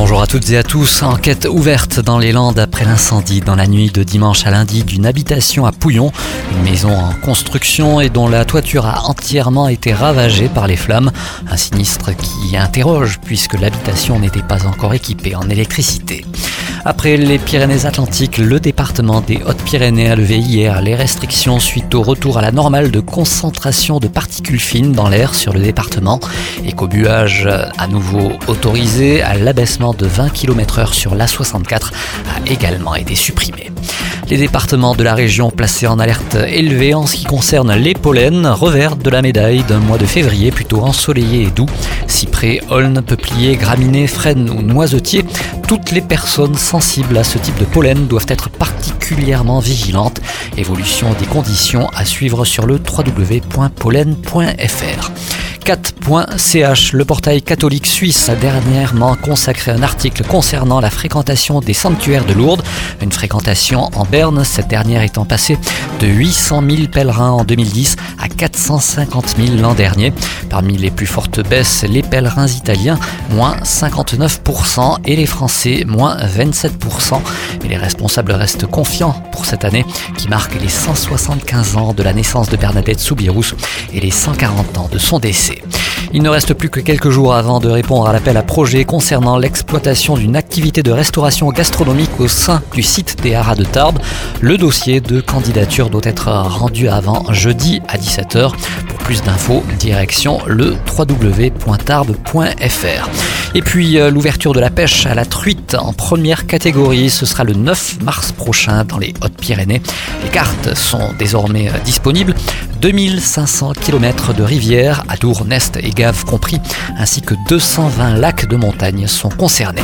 Bonjour à toutes et à tous. Enquête ouverte dans les Landes après l'incendie dans la nuit de dimanche à lundi d'une habitation à Pouillon, une maison en construction et dont la toiture a entièrement été ravagée par les flammes. Un sinistre qui interroge puisque l'habitation n'était pas encore équipée en électricité. Après les Pyrénées-Atlantiques, le département des Hautes-Pyrénées a levé hier les restrictions suite au retour à la normale de concentration de particules fines dans l'air sur le département. Écobuage à nouveau autorisé, à l'abaissement de 20 km/h sur l'A64 a également été supprimé. Les départements de la région placés en alerte élevée en ce qui concerne les pollens, revers de la médaille d'un mois de février plutôt ensoleillé et doux. Cyprès, aulne, peuplier, graminées, frênes ou noisetiers, toutes les personnes sensibles à ce type de pollen doivent être particulièrement vigilantes. Évolution des conditions à suivre sur le www.pollen.fr. 4.ch, le portail catholique suisse a dernièrement consacré un article concernant la fréquentation des sanctuaires de Lourdes. Une fréquentation en berne, cette dernière étant passée de 800 000 pèlerins en 2010 à 450 000 l'an dernier. Parmi les plus fortes baisses, les pèlerins italiens, moins 59% et les Français, moins 27%. Mais les responsables restent confiants pour cette année qui marque les 175 ans de la naissance de Bernadette Soubirous et les 140 ans de son décès. Il ne reste plus que quelques jours avant de répondre à l'appel à projet concernant l'exploitation d'une activité de restauration gastronomique au sein du site des Haras de Tarbes. Le dossier de candidature doit être rendu avant jeudi à 17h. Pour plus d'infos, direction le www.tarbes.fr. Et puis euh, l'ouverture de la pêche à la truite en première catégorie, ce sera le 9 mars prochain dans les Hautes-Pyrénées. Les cartes sont désormais euh, disponibles. 2500 km de rivières, Adour, Nest et Gave compris, ainsi que 220 lacs de montagne sont concernés.